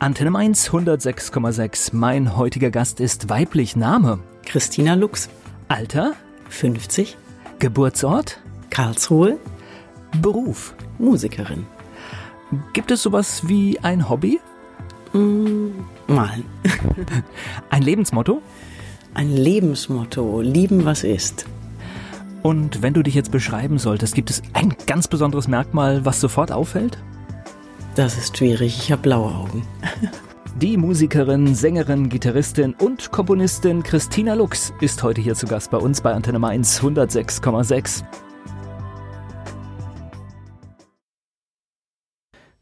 Antenne Mainz 106,6. Mein heutiger Gast ist weiblich Name. Christina Lux. Alter? 50. Geburtsort? Karlsruhe. Beruf? Musikerin. Gibt es sowas wie ein Hobby? Mm, malen. ein Lebensmotto? Ein Lebensmotto. Lieben, was ist. Und wenn du dich jetzt beschreiben solltest, gibt es ein ganz besonderes Merkmal, was sofort auffällt? Das ist schwierig. Ich habe blaue Augen. Die Musikerin, Sängerin, Gitarristin und Komponistin Christina Lux ist heute hier zu Gast bei uns bei Antenne Mainz 106,6.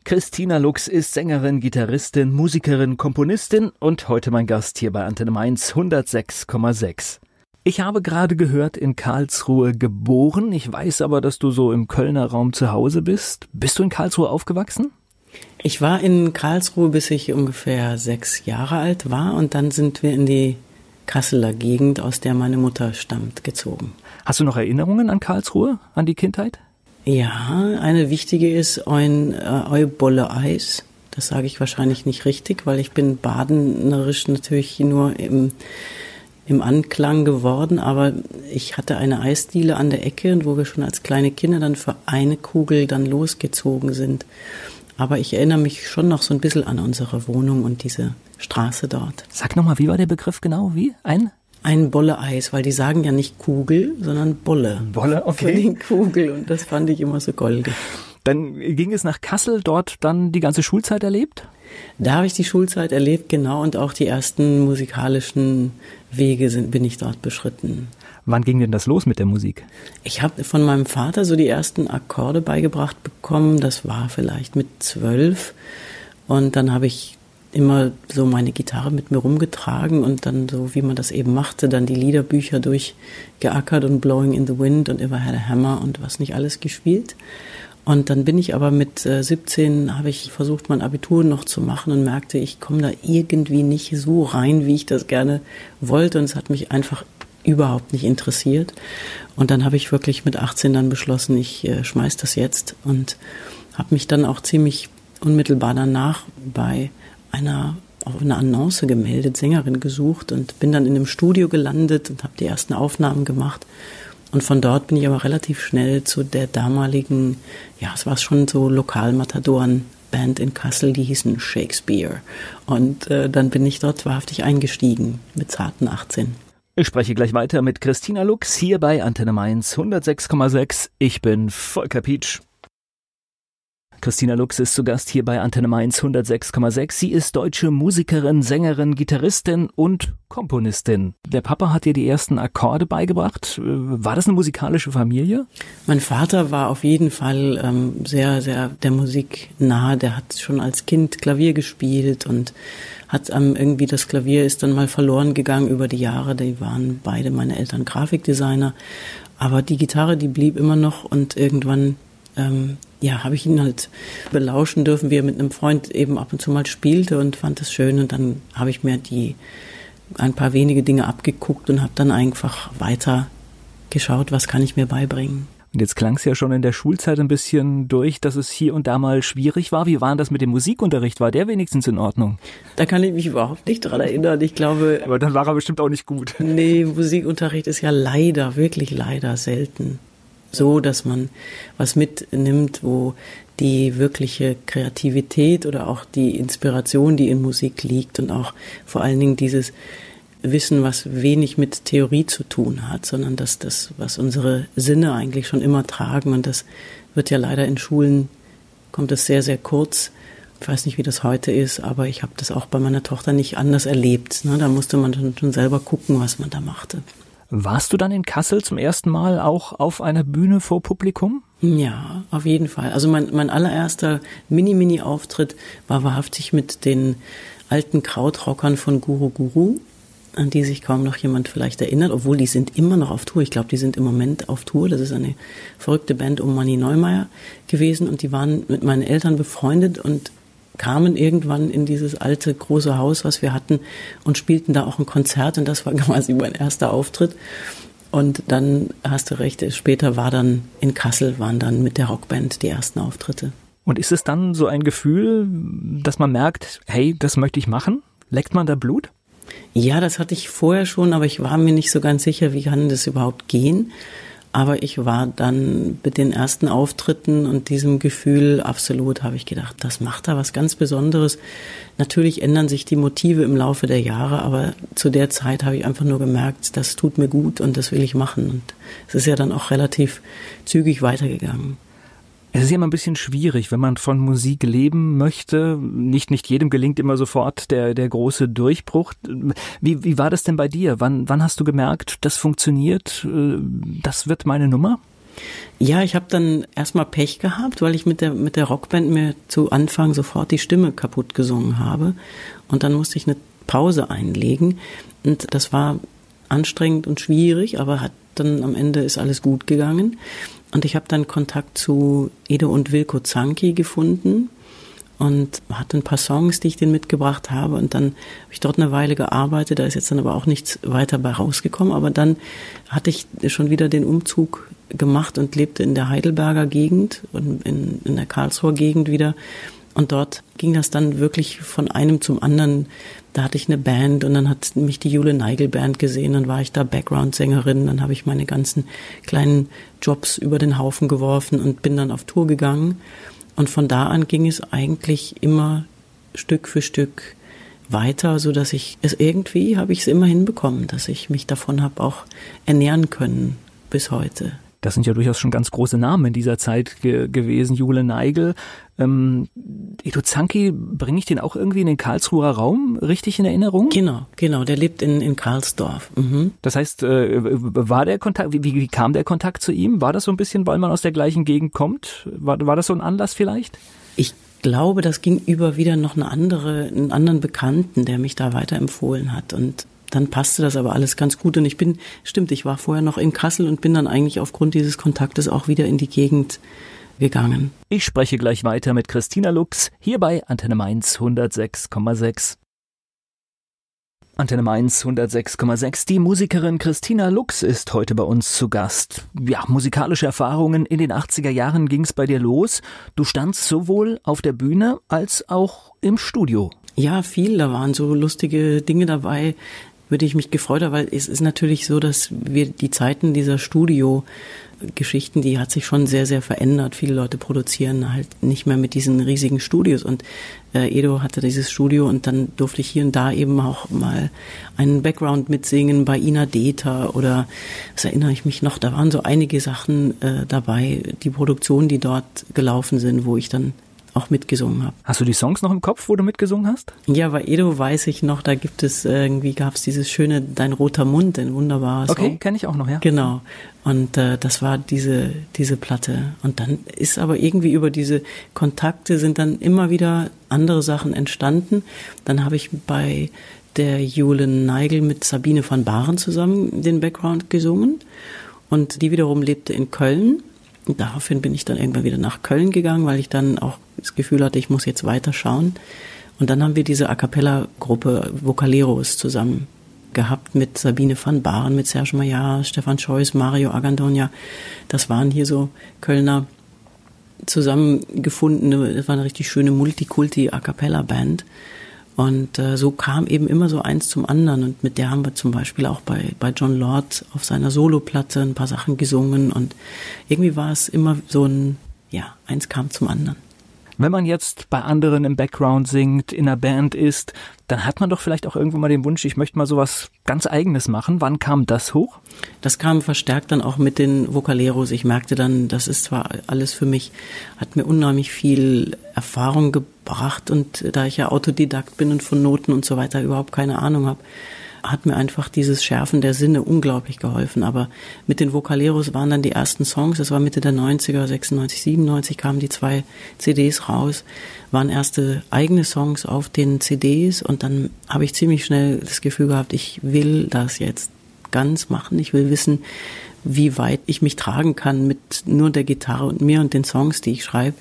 Christina Lux ist Sängerin, Gitarristin, Musikerin, Komponistin und heute mein Gast hier bei Antenne Mainz 106,6. Ich habe gerade gehört, in Karlsruhe geboren. Ich weiß aber, dass du so im Kölner Raum zu Hause bist. Bist du in Karlsruhe aufgewachsen? Ich war in Karlsruhe, bis ich ungefähr sechs Jahre alt war und dann sind wir in die Kasseler Gegend, aus der meine Mutter stammt, gezogen. Hast du noch Erinnerungen an Karlsruhe, an die Kindheit? Ja, eine wichtige ist ein äh, Bolle Eis. Das sage ich wahrscheinlich nicht richtig, weil ich bin badenerisch natürlich nur im, im Anklang geworden, aber ich hatte eine Eisdiele an der Ecke, wo wir schon als kleine Kinder dann für eine Kugel dann losgezogen sind. Aber ich erinnere mich schon noch so ein bisschen an unsere Wohnung und diese Straße dort. Sag nochmal, wie war der Begriff genau? Wie? Ein? Ein Bolle-Eis, weil die sagen ja nicht Kugel, sondern Bolle. Bolle, okay. Für den Kugel und das fand ich immer so goldig. Dann ging es nach Kassel, dort dann die ganze Schulzeit erlebt? Da habe ich die Schulzeit erlebt, genau, und auch die ersten musikalischen Wege sind, bin ich dort beschritten. Wann ging denn das los mit der Musik? Ich habe von meinem Vater so die ersten Akkorde beigebracht bekommen. Das war vielleicht mit zwölf. Und dann habe ich immer so meine Gitarre mit mir rumgetragen und dann so, wie man das eben machte, dann die Liederbücher durchgeackert und Blowing in the Wind und Ever Had a Hammer und was nicht alles gespielt. Und dann bin ich aber mit 17, äh, habe ich versucht, mein Abitur noch zu machen und merkte, ich komme da irgendwie nicht so rein, wie ich das gerne wollte. Und es hat mich einfach überhaupt nicht interessiert. Und dann habe ich wirklich mit 18 dann beschlossen, ich äh, schmeiß das jetzt und habe mich dann auch ziemlich unmittelbar danach bei einer auf eine Annonce gemeldet, Sängerin gesucht und bin dann in einem Studio gelandet und habe die ersten Aufnahmen gemacht. Und von dort bin ich aber relativ schnell zu der damaligen, ja, es war schon so Lokalmatadoren Band in Kassel, die hießen Shakespeare. Und äh, dann bin ich dort wahrhaftig eingestiegen mit zarten 18. Ich spreche gleich weiter mit Christina Lux hier bei Antenne Mainz 106,6. Ich bin Volker Pietsch. Christina Lux ist zu Gast hier bei Antenne Mainz 106,6. Sie ist deutsche Musikerin, Sängerin, Gitarristin und Komponistin. Der Papa hat ihr die ersten Akkorde beigebracht. War das eine musikalische Familie? Mein Vater war auf jeden Fall ähm, sehr, sehr der Musik nahe. Der hat schon als Kind Klavier gespielt und hat ähm, irgendwie das Klavier ist dann mal verloren gegangen über die Jahre. Die waren beide meine Eltern Grafikdesigner. Aber die Gitarre, die blieb immer noch und irgendwann ähm, ja, habe ich ihn halt belauschen dürfen, wie er mit einem Freund eben ab und zu mal spielte und fand das schön. Und dann habe ich mir die ein paar wenige Dinge abgeguckt und habe dann einfach weiter geschaut, was kann ich mir beibringen. Und jetzt klang es ja schon in der Schulzeit ein bisschen durch, dass es hier und da mal schwierig war. Wie war das mit dem Musikunterricht? War der wenigstens in Ordnung? Da kann ich mich überhaupt nicht dran erinnern. Ich glaube. Aber dann war er bestimmt auch nicht gut. Nee, Musikunterricht ist ja leider, wirklich leider selten so, dass man was mitnimmt, wo die wirkliche Kreativität oder auch die Inspiration, die in Musik liegt und auch vor allen Dingen dieses Wissen, was wenig mit Theorie zu tun hat, sondern dass das, was unsere Sinne eigentlich schon immer tragen und das wird ja leider in Schulen, kommt es sehr, sehr kurz. Ich weiß nicht, wie das heute ist, aber ich habe das auch bei meiner Tochter nicht anders erlebt. Ne? Da musste man schon selber gucken, was man da machte. Warst du dann in Kassel zum ersten Mal auch auf einer Bühne vor Publikum? Ja, auf jeden Fall. Also mein, mein allererster Mini-Mini-Auftritt war wahrhaftig mit den alten Krautrockern von Guru Guru, an die sich kaum noch jemand vielleicht erinnert, obwohl die sind immer noch auf Tour. Ich glaube, die sind im Moment auf Tour. Das ist eine verrückte Band um Manny Neumeier gewesen und die waren mit meinen Eltern befreundet und kamen irgendwann in dieses alte große Haus, was wir hatten, und spielten da auch ein Konzert. Und das war quasi mein erster Auftritt. Und dann hast du recht, später war dann in Kassel, waren dann mit der Rockband die ersten Auftritte. Und ist es dann so ein Gefühl, dass man merkt, hey, das möchte ich machen? Leckt man da Blut? Ja, das hatte ich vorher schon, aber ich war mir nicht so ganz sicher, wie kann das überhaupt gehen. Aber ich war dann mit den ersten Auftritten und diesem Gefühl absolut, habe ich gedacht, das macht da was ganz Besonderes. Natürlich ändern sich die Motive im Laufe der Jahre, aber zu der Zeit habe ich einfach nur gemerkt, das tut mir gut und das will ich machen. Und es ist ja dann auch relativ zügig weitergegangen. Es ist ja immer ein bisschen schwierig, wenn man von Musik leben möchte. Nicht, nicht jedem gelingt immer sofort der, der große Durchbruch. Wie, wie war das denn bei dir? Wann, wann hast du gemerkt, das funktioniert, äh, das wird meine Nummer? Ja, ich habe dann erstmal Pech gehabt, weil ich mit der, mit der Rockband mir zu Anfang sofort die Stimme kaputt gesungen habe. Und dann musste ich eine Pause einlegen. Und das war anstrengend und schwierig, aber hat dann am Ende ist alles gut gegangen. Und ich habe dann Kontakt zu Edo und Wilko Zanki gefunden und hatte ein paar Songs, die ich denen mitgebracht habe. Und dann habe ich dort eine Weile gearbeitet. Da ist jetzt dann aber auch nichts weiter bei rausgekommen. Aber dann hatte ich schon wieder den Umzug gemacht und lebte in der Heidelberger Gegend und in, in der Karlsruher Gegend wieder. Und dort ging das dann wirklich von einem zum anderen. Da hatte ich eine Band und dann hat mich die Jule Neigel Band gesehen, dann war ich da Background-Sängerin, dann habe ich meine ganzen kleinen Jobs über den Haufen geworfen und bin dann auf Tour gegangen. Und von da an ging es eigentlich immer Stück für Stück weiter, so dass ich es irgendwie habe ich es immer hinbekommen, dass ich mich davon habe auch ernähren können bis heute. Das sind ja durchaus schon ganz große Namen in dieser Zeit ge gewesen. Jule Neigel, ähm, Edo Zanki, bringe ich den auch irgendwie in den Karlsruher Raum richtig in Erinnerung? Genau, genau. Der lebt in, in Karlsdorf. Mhm. Das heißt, äh, war der Kontakt, wie, wie kam der Kontakt zu ihm? War das so ein bisschen, weil man aus der gleichen Gegend kommt? War, war das so ein Anlass vielleicht? Ich glaube, das ging über wieder noch eine andere, einen anderen Bekannten, der mich da weiterempfohlen hat. Und dann passte das aber alles ganz gut. Und ich bin, stimmt, ich war vorher noch in Kassel und bin dann eigentlich aufgrund dieses Kontaktes auch wieder in die Gegend gegangen. Ich spreche gleich weiter mit Christina Lux hier bei Antenne Mainz 106,6. Antenne Mainz 106,6. Die Musikerin Christina Lux ist heute bei uns zu Gast. Ja, musikalische Erfahrungen in den 80er Jahren ging's bei dir los. Du standst sowohl auf der Bühne als auch im Studio. Ja, viel. Da waren so lustige Dinge dabei würde ich mich gefreut haben, weil es ist natürlich so, dass wir die Zeiten dieser Studio-Geschichten, die hat sich schon sehr, sehr verändert. Viele Leute produzieren halt nicht mehr mit diesen riesigen Studios und äh, Edo hatte dieses Studio und dann durfte ich hier und da eben auch mal einen Background mitsingen bei Ina Deta oder das erinnere ich mich noch, da waren so einige Sachen äh, dabei, die Produktionen, die dort gelaufen sind, wo ich dann auch mitgesungen habe. Hast du die Songs noch im Kopf, wo du mitgesungen hast? Ja, bei Edo weiß ich noch, da gibt es irgendwie gab es dieses schöne Dein roter Mund, ein wunderbarer Song. Okay, kenne ich auch noch, ja. Genau. Und äh, das war diese diese Platte. Und dann ist aber irgendwie über diese Kontakte sind dann immer wieder andere Sachen entstanden. Dann habe ich bei der Julen Neigel mit Sabine van Baren zusammen den Background gesungen. Und die wiederum lebte in Köln. Und daraufhin bin ich dann irgendwann wieder nach Köln gegangen, weil ich dann auch das Gefühl hatte, ich muss jetzt weiter schauen. Und dann haben wir diese A Cappella-Gruppe Vocaleros zusammen gehabt mit Sabine van Baaren, mit Serge Maillard, Stefan Scheuß, Mario Agandonia. Das waren hier so Kölner zusammengefundene, das war eine richtig schöne Multikulti-A Cappella-Band. Und äh, so kam eben immer so eins zum anderen. Und mit der haben wir zum Beispiel auch bei, bei John Lord auf seiner Soloplatte ein paar Sachen gesungen. Und irgendwie war es immer so ein, ja, eins kam zum anderen. Wenn man jetzt bei anderen im Background singt, in einer Band ist, dann hat man doch vielleicht auch irgendwo mal den Wunsch, ich möchte mal sowas ganz eigenes machen. Wann kam das hoch? Das kam verstärkt dann auch mit den Vocaleros. Ich merkte dann, das ist zwar alles für mich, hat mir unheimlich viel Erfahrung gebracht und da ich ja Autodidakt bin und von Noten und so weiter überhaupt keine Ahnung habe, hat mir einfach dieses Schärfen der Sinne unglaublich geholfen. Aber mit den Vocaleros waren dann die ersten Songs, das war Mitte der 90er, 96, 97 kamen die zwei CDs raus, waren erste eigene Songs auf den CDs und dann habe ich ziemlich schnell das Gefühl gehabt, ich will das jetzt ganz machen. Ich will wissen, wie weit ich mich tragen kann mit nur der Gitarre und mir und den Songs, die ich schreibe.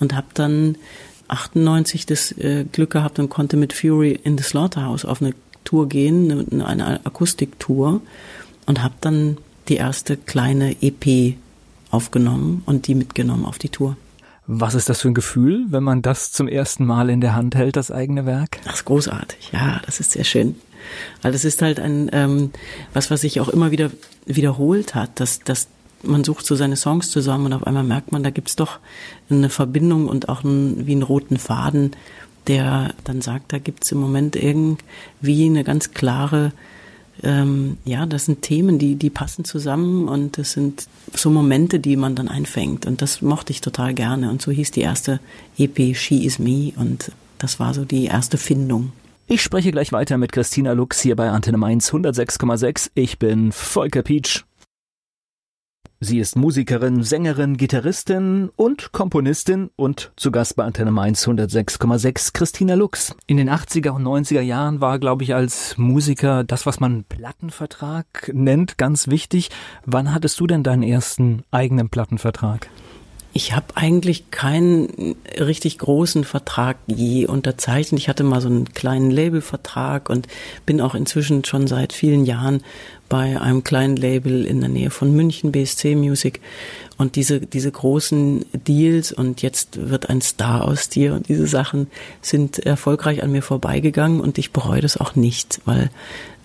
Und habe dann 98 das äh, Glück gehabt und konnte mit Fury in the Slaughterhouse auf eine Tour gehen, eine, eine Akustiktour und habe dann die erste kleine EP aufgenommen und die mitgenommen auf die Tour. Was ist das für ein Gefühl, wenn man das zum ersten Mal in der Hand hält, das eigene Werk? Das ist großartig, ja, das ist sehr schön. Weil das ist halt ein, ähm, was, was sich auch immer wieder wiederholt hat, dass, dass man sucht so seine Songs zusammen und auf einmal merkt man, da gibt's doch eine Verbindung und auch einen, wie einen roten Faden, der dann sagt, da gibt's im Moment irgendwie eine ganz klare ähm, ja, das sind Themen, die, die passen zusammen und das sind so Momente, die man dann einfängt. Und das mochte ich total gerne. Und so hieß die erste EP She Is Me und das war so die erste Findung. Ich spreche gleich weiter mit Christina Lux hier bei Antenne Mainz 106,6. Ich bin Volker Pietsch. Sie ist Musikerin, Sängerin, Gitarristin und Komponistin und zu Gast bei Antenne Mainz 106,6 Christina Lux. In den 80er und 90er Jahren war, glaube ich, als Musiker das, was man Plattenvertrag nennt, ganz wichtig. Wann hattest du denn deinen ersten eigenen Plattenvertrag? Ich habe eigentlich keinen richtig großen Vertrag je unterzeichnet. Ich hatte mal so einen kleinen Labelvertrag und bin auch inzwischen schon seit vielen Jahren bei einem kleinen Label in der Nähe von München, BSC Music. Und diese, diese großen Deals und jetzt wird ein Star aus dir und diese Sachen sind erfolgreich an mir vorbeigegangen und ich bereue das auch nicht, weil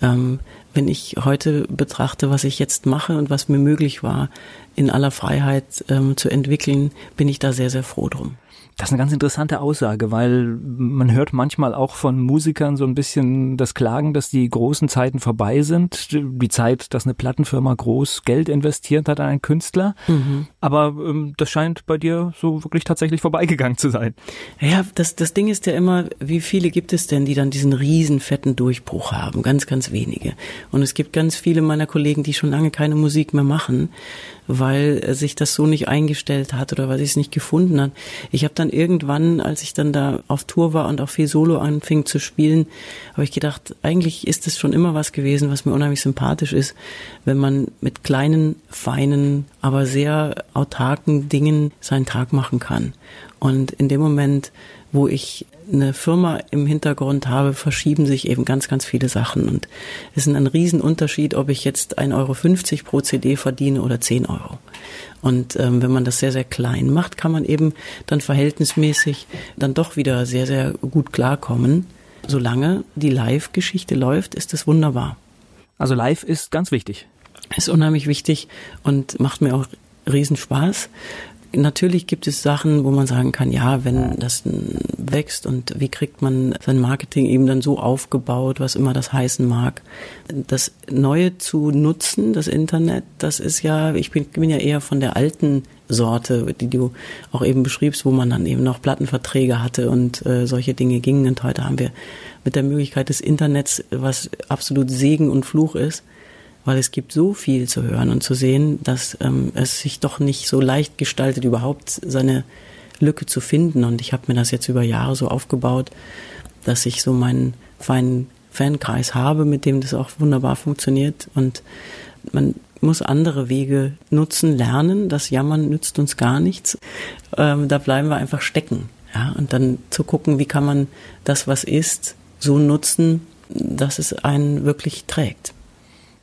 ähm, wenn ich heute betrachte, was ich jetzt mache und was mir möglich war, in aller Freiheit ähm, zu entwickeln, bin ich da sehr, sehr froh drum. Das ist eine ganz interessante Aussage, weil man hört manchmal auch von Musikern so ein bisschen das Klagen, dass die großen Zeiten vorbei sind. Die Zeit, dass eine Plattenfirma groß Geld investiert hat an einen Künstler. Mhm. Aber ähm, das scheint bei dir so wirklich tatsächlich vorbeigegangen zu sein. Ja, das, das Ding ist ja immer, wie viele gibt es denn, die dann diesen riesen fetten Durchbruch haben? Ganz, ganz wenige. Und es gibt ganz viele meiner Kollegen, die schon lange keine Musik mehr machen weil sich das so nicht eingestellt hat oder weil sie es nicht gefunden hat. Ich habe dann irgendwann, als ich dann da auf Tour war und auch viel Solo anfing zu spielen, habe ich gedacht, eigentlich ist es schon immer was gewesen, was mir unheimlich sympathisch ist, wenn man mit kleinen, feinen, aber sehr autarken Dingen seinen Tag machen kann. Und in dem Moment, wo ich eine Firma im Hintergrund habe, verschieben sich eben ganz, ganz viele Sachen. Und es ist ein Riesenunterschied, ob ich jetzt 1,50 Euro pro CD verdiene oder 10 Euro. Und ähm, wenn man das sehr, sehr klein macht, kann man eben dann verhältnismäßig dann doch wieder sehr, sehr gut klarkommen. Solange die Live-Geschichte läuft, ist es wunderbar. Also live ist ganz wichtig. Ist unheimlich wichtig und macht mir auch Riesenspaß. Natürlich gibt es Sachen, wo man sagen kann, ja, wenn das wächst und wie kriegt man sein Marketing eben dann so aufgebaut, was immer das heißen mag. Das Neue zu nutzen, das Internet, das ist ja, ich bin, bin ja eher von der alten Sorte, die du auch eben beschriebst, wo man dann eben noch Plattenverträge hatte und äh, solche Dinge gingen. Und heute haben wir mit der Möglichkeit des Internets, was absolut Segen und Fluch ist, weil es gibt so viel zu hören und zu sehen, dass ähm, es sich doch nicht so leicht gestaltet, überhaupt seine Lücke zu finden. Und ich habe mir das jetzt über Jahre so aufgebaut, dass ich so meinen feinen Fankreis habe, mit dem das auch wunderbar funktioniert. Und man muss andere Wege nutzen, lernen. Das Jammern nützt uns gar nichts. Ähm, da bleiben wir einfach stecken. Ja, und dann zu gucken, wie kann man das, was ist, so nutzen, dass es einen wirklich trägt.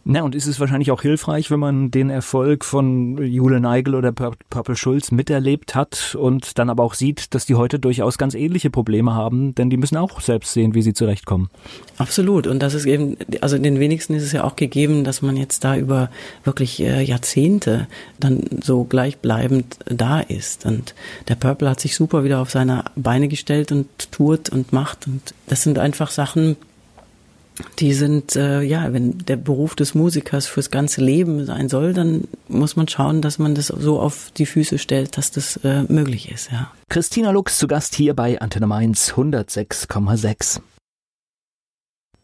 Na, und ist es wahrscheinlich auch hilfreich, wenn man den Erfolg von Jule Neigel oder Purple Schulz miterlebt hat und dann aber auch sieht, dass die heute durchaus ganz ähnliche Probleme haben, denn die müssen auch selbst sehen, wie sie zurechtkommen. Absolut. Und das ist eben, also den wenigsten ist es ja auch gegeben, dass man jetzt da über wirklich äh, Jahrzehnte dann so gleichbleibend da ist. Und der Purple hat sich super wieder auf seine Beine gestellt und tourt und macht. Und das sind einfach Sachen, die sind, äh, ja, wenn der Beruf des Musikers fürs ganze Leben sein soll, dann muss man schauen, dass man das so auf die Füße stellt, dass das äh, möglich ist, ja. Christina Lux zu Gast hier bei Antenne Mainz 106,6.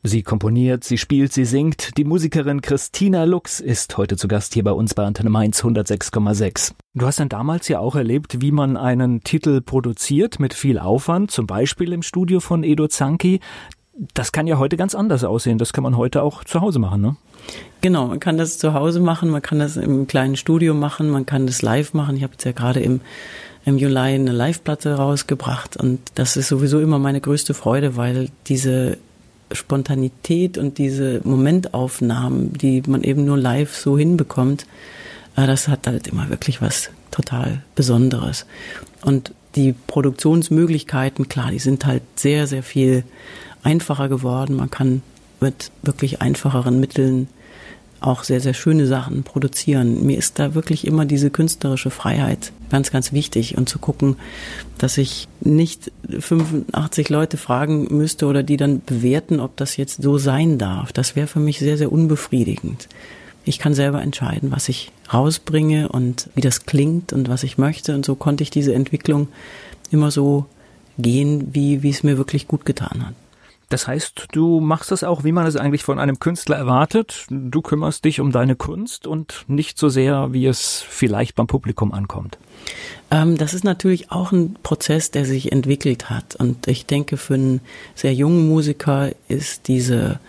Sie komponiert, sie spielt, sie singt. Die Musikerin Christina Lux ist heute zu Gast hier bei uns bei Antenne Mainz 106,6. Du hast dann damals ja auch erlebt, wie man einen Titel produziert mit viel Aufwand, zum Beispiel im Studio von Edo Zanki das kann ja heute ganz anders aussehen. Das kann man heute auch zu Hause machen, ne? Genau, man kann das zu Hause machen, man kann das im kleinen Studio machen, man kann das live machen. Ich habe jetzt ja gerade im, im Juli eine Live-Platte rausgebracht und das ist sowieso immer meine größte Freude, weil diese Spontanität und diese Momentaufnahmen, die man eben nur live so hinbekommt, äh, das hat halt immer wirklich was total Besonderes. Und die Produktionsmöglichkeiten, klar, die sind halt sehr, sehr viel einfacher geworden. Man kann mit wirklich einfacheren Mitteln auch sehr, sehr schöne Sachen produzieren. Mir ist da wirklich immer diese künstlerische Freiheit ganz, ganz wichtig und zu gucken, dass ich nicht 85 Leute fragen müsste oder die dann bewerten, ob das jetzt so sein darf. Das wäre für mich sehr, sehr unbefriedigend. Ich kann selber entscheiden, was ich rausbringe und wie das klingt und was ich möchte. Und so konnte ich diese Entwicklung immer so gehen, wie, wie es mir wirklich gut getan hat. Das heißt, du machst das auch, wie man es eigentlich von einem Künstler erwartet. Du kümmerst dich um deine Kunst und nicht so sehr, wie es vielleicht beim Publikum ankommt. Ähm, das ist natürlich auch ein Prozess, der sich entwickelt hat. Und ich denke, für einen sehr jungen Musiker ist diese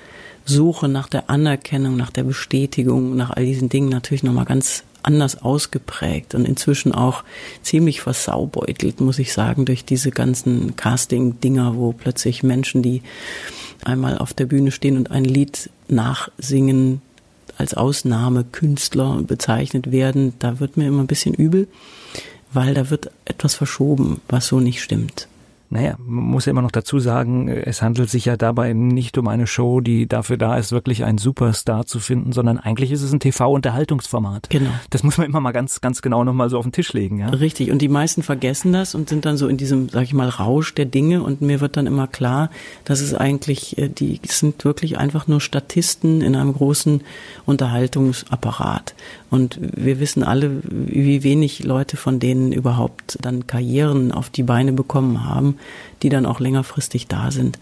Suche nach der Anerkennung, nach der Bestätigung, nach all diesen Dingen natürlich nochmal ganz anders ausgeprägt und inzwischen auch ziemlich versaubeutelt, muss ich sagen, durch diese ganzen Casting-Dinger, wo plötzlich Menschen, die einmal auf der Bühne stehen und ein Lied nachsingen, als Ausnahmekünstler bezeichnet werden, da wird mir immer ein bisschen übel, weil da wird etwas verschoben, was so nicht stimmt. Naja, man muss ja immer noch dazu sagen, es handelt sich ja dabei nicht um eine Show, die dafür da ist, wirklich einen Superstar zu finden, sondern eigentlich ist es ein TV-Unterhaltungsformat. Genau. Das muss man immer mal ganz, ganz genau nochmal so auf den Tisch legen, ja. Richtig. Und die meisten vergessen das und sind dann so in diesem, sag ich mal, Rausch der Dinge und mir wird dann immer klar, dass es eigentlich, äh, die sind wirklich einfach nur Statisten in einem großen Unterhaltungsapparat. Und wir wissen alle, wie wenig Leute von denen überhaupt dann Karrieren auf die Beine bekommen haben, die dann auch längerfristig da sind.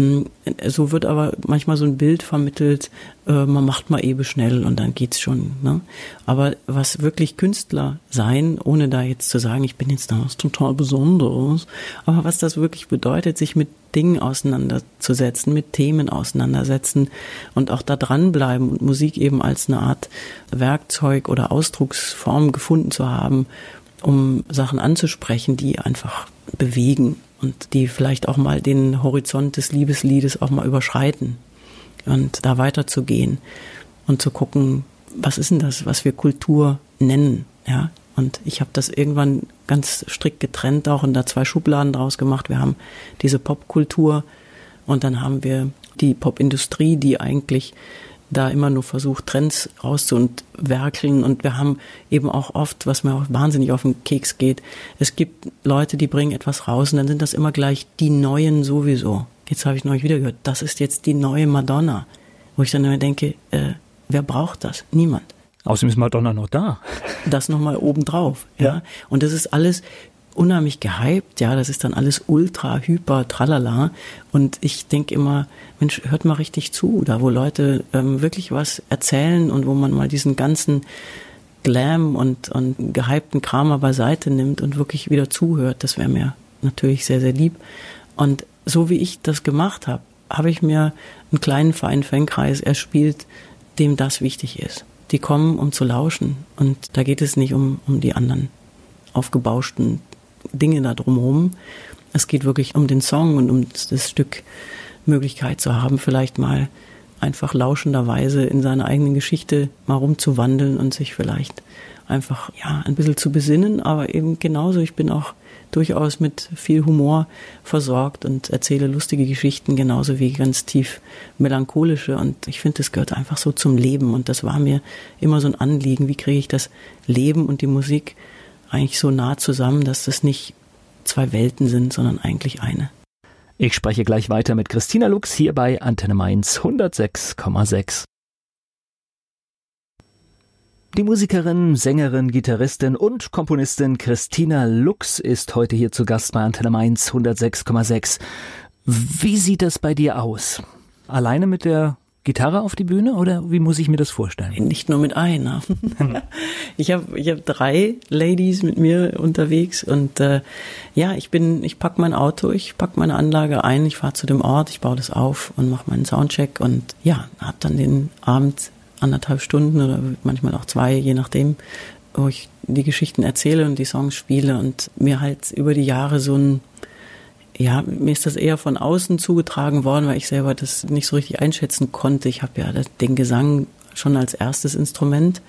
Hm, so wird aber manchmal so ein Bild vermittelt, äh, man macht mal eben schnell und dann geht's schon. Ne? Aber was wirklich Künstler sein, ohne da jetzt zu sagen, ich bin jetzt da was total Besonderes, aber was das wirklich bedeutet, sich mit Dingen auseinanderzusetzen, mit Themen auseinandersetzen und auch da dranbleiben und Musik eben als eine Art Werkzeug oder Ausdrucksform gefunden zu haben, um Sachen anzusprechen, die einfach bewegen und die vielleicht auch mal den Horizont des Liebesliedes auch mal überschreiten und da weiterzugehen und zu gucken, was ist denn das, was wir Kultur nennen, ja? Und ich habe das irgendwann ganz strikt getrennt auch und da zwei Schubladen draus gemacht. Wir haben diese Popkultur und dann haben wir die Popindustrie, die eigentlich da immer nur versucht, Trends rauszuwerkeln. Und wir haben eben auch oft, was mir auch wahnsinnig auf den Keks geht, es gibt Leute, die bringen etwas raus und dann sind das immer gleich die Neuen sowieso. Jetzt habe ich neulich wieder gehört, das ist jetzt die neue Madonna. Wo ich dann immer denke, äh, wer braucht das? Niemand. Außerdem ist Madonna noch da. Das nochmal obendrauf, ja. ja. Und das ist alles unheimlich gehypt, ja, das ist dann alles ultra, hyper, tralala. Und ich denke immer, Mensch, hört mal richtig zu, da wo Leute ähm, wirklich was erzählen und wo man mal diesen ganzen Glam und, und gehypten Kram beiseite nimmt und wirklich wieder zuhört, das wäre mir natürlich sehr, sehr lieb. Und so wie ich das gemacht habe, habe ich mir einen kleinen feinen Fankreis erspielt, dem das wichtig ist. Die kommen, um zu lauschen. Und da geht es nicht um, um die anderen aufgebauschten Dinge da drumherum. Es geht wirklich um den Song und um das Stück Möglichkeit zu haben, vielleicht mal einfach lauschenderweise in seiner eigenen Geschichte mal rumzuwandeln und sich vielleicht einfach ja ein bisschen zu besinnen, aber eben genauso, ich bin auch durchaus mit viel Humor versorgt und erzähle lustige Geschichten, genauso wie ganz tief melancholische. Und ich finde, das gehört einfach so zum Leben. Und das war mir immer so ein Anliegen. Wie kriege ich das Leben und die Musik eigentlich so nah zusammen, dass das nicht zwei Welten sind, sondern eigentlich eine. Ich spreche gleich weiter mit Christina Lux hier bei Antenne Mainz 106,6. Die Musikerin, Sängerin, Gitarristin und Komponistin Christina Lux ist heute hier zu Gast bei Antenne Mainz 106,6. Wie sieht das bei dir aus? Alleine mit der Gitarre auf die Bühne oder wie muss ich mir das vorstellen? Nicht nur mit einer. ich habe ich hab drei Ladies mit mir unterwegs und äh, ja, ich bin, ich pack mein Auto, ich pack meine Anlage ein, ich fahre zu dem Ort, ich baue das auf und mache meinen Soundcheck und ja, habe dann den Abend anderthalb Stunden oder manchmal auch zwei, je nachdem, wo ich die Geschichten erzähle und die Songs spiele und mir halt über die Jahre so ein ja, mir ist das eher von außen zugetragen worden, weil ich selber das nicht so richtig einschätzen konnte. Ich habe ja den Gesang schon als erstes Instrument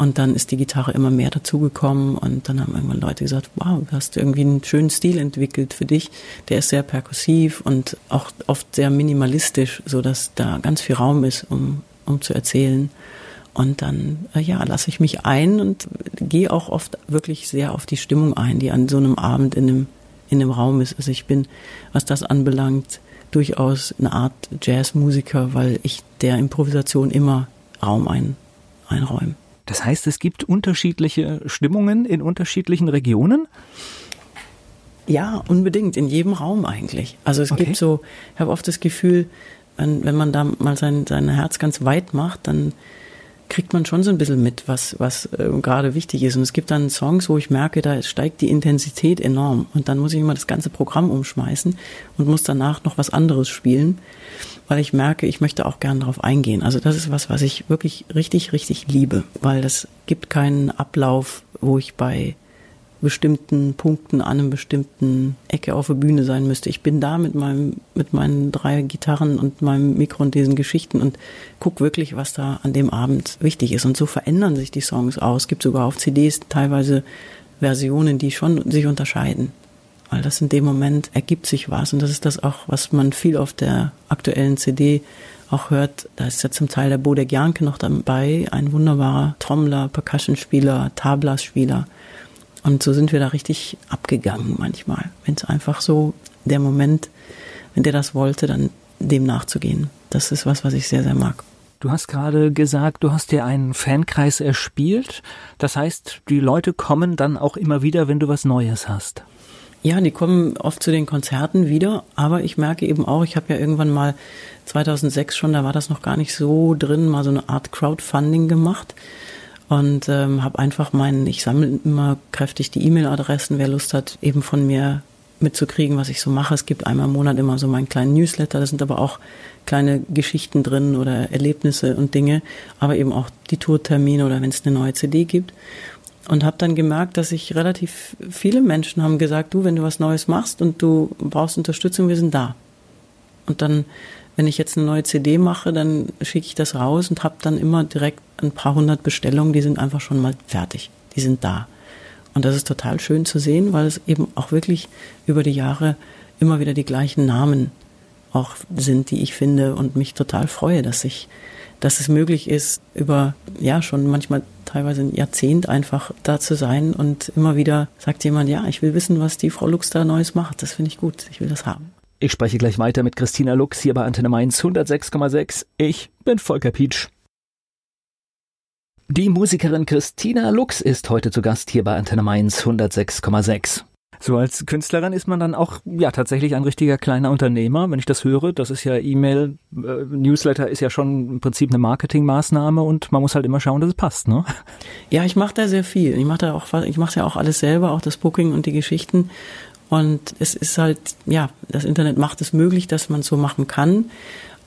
Und dann ist die Gitarre immer mehr dazugekommen und dann haben irgendwann Leute gesagt, wow, du hast irgendwie einen schönen Stil entwickelt für dich. Der ist sehr perkussiv und auch oft sehr minimalistisch, so dass da ganz viel Raum ist, um, um zu erzählen. Und dann, äh, ja, lasse ich mich ein und gehe auch oft wirklich sehr auf die Stimmung ein, die an so einem Abend in einem, in einem Raum ist. Also ich bin, was das anbelangt, durchaus eine Art Jazzmusiker, weil ich der Improvisation immer Raum ein, einräume. Das heißt, es gibt unterschiedliche Stimmungen in unterschiedlichen Regionen? Ja, unbedingt, in jedem Raum eigentlich. Also es okay. gibt so, ich habe oft das Gefühl, wenn, wenn man da mal sein, sein Herz ganz weit macht, dann kriegt man schon so ein bisschen mit, was, was äh, gerade wichtig ist. Und es gibt dann Songs, wo ich merke, da steigt die Intensität enorm. Und dann muss ich immer das ganze Programm umschmeißen und muss danach noch was anderes spielen, weil ich merke, ich möchte auch gern darauf eingehen. Also das ist was, was ich wirklich richtig, richtig liebe, weil das gibt keinen Ablauf, wo ich bei bestimmten Punkten an einem bestimmten Ecke auf der Bühne sein müsste. Ich bin da mit meinem, mit meinen drei Gitarren und meinem Mikro und diesen Geschichten und guck wirklich, was da an dem Abend wichtig ist. Und so verändern sich die Songs aus. Es gibt sogar auf CDs teilweise Versionen, die schon sich unterscheiden. Weil das in dem Moment ergibt sich was. Und das ist das auch, was man viel auf der aktuellen CD auch hört. Da ist ja zum Teil der Bodek Janke noch dabei, ein wunderbarer Trommler, Percussionspieler, Tablaspieler. Und so sind wir da richtig abgegangen manchmal. Wenn es einfach so der Moment, wenn der das wollte, dann dem nachzugehen. Das ist was, was ich sehr, sehr mag. Du hast gerade gesagt, du hast dir einen Fankreis erspielt. Das heißt, die Leute kommen dann auch immer wieder, wenn du was Neues hast. Ja, die kommen oft zu den Konzerten wieder, aber ich merke eben auch, ich habe ja irgendwann mal 2006 schon, da war das noch gar nicht so drin, mal so eine Art Crowdfunding gemacht und ähm, habe einfach meinen, ich sammle immer kräftig die E-Mail-Adressen, wer Lust hat, eben von mir mitzukriegen, was ich so mache. Es gibt einmal im Monat immer so meinen kleinen Newsletter, da sind aber auch kleine Geschichten drin oder Erlebnisse und Dinge, aber eben auch die Tourtermine oder wenn es eine neue CD gibt. Und habe dann gemerkt, dass ich relativ viele Menschen haben gesagt, du, wenn du was Neues machst und du brauchst Unterstützung, wir sind da. Und dann wenn ich jetzt eine neue CD mache, dann schicke ich das raus und habe dann immer direkt ein paar hundert Bestellungen, die sind einfach schon mal fertig. Die sind da. Und das ist total schön zu sehen, weil es eben auch wirklich über die Jahre immer wieder die gleichen Namen auch sind, die ich finde und mich total freue, dass ich, dass es möglich ist, über, ja, schon manchmal teilweise ein Jahrzehnt einfach da zu sein und immer wieder sagt jemand, ja, ich will wissen, was die Frau Lux da Neues macht. Das finde ich gut. Ich will das haben. Ich spreche gleich weiter mit Christina Lux hier bei Antenne Mainz 106,6. Ich bin Volker Pietsch. Die Musikerin Christina Lux ist heute zu Gast hier bei Antenne Mainz 106,6. So als Künstlerin ist man dann auch ja tatsächlich ein richtiger kleiner Unternehmer, wenn ich das höre. Das ist ja E-Mail, äh, Newsletter ist ja schon im Prinzip eine Marketingmaßnahme und man muss halt immer schauen, dass es passt, ne? Ja, ich mache da sehr viel. Ich mache da auch ich mache ja auch alles selber, auch das Booking und die Geschichten und es ist halt, ja, das Internet macht es möglich, dass man so machen kann.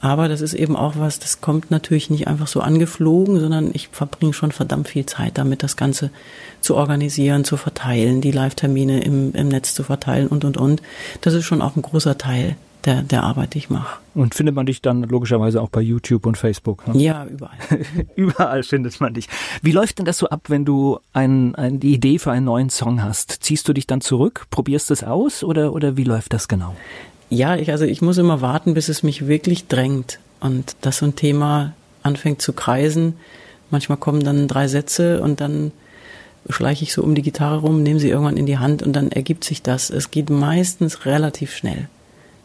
Aber das ist eben auch was, das kommt natürlich nicht einfach so angeflogen, sondern ich verbringe schon verdammt viel Zeit damit, das Ganze zu organisieren, zu verteilen, die Live-Termine im, im Netz zu verteilen und, und, und. Das ist schon auch ein großer Teil der, der Arbeit, die ich mache. Und findet man dich dann logischerweise auch bei YouTube und Facebook? Ne? Ja, überall. überall findet man dich. Wie läuft denn das so ab, wenn du ein, ein, die Idee für einen neuen Song hast? Ziehst du dich dann zurück, probierst es aus oder, oder wie läuft das genau? Ja, ich, also ich muss immer warten, bis es mich wirklich drängt und dass so ein Thema anfängt zu kreisen. Manchmal kommen dann drei Sätze und dann schleiche ich so um die Gitarre rum, nehme sie irgendwann in die Hand und dann ergibt sich das. Es geht meistens relativ schnell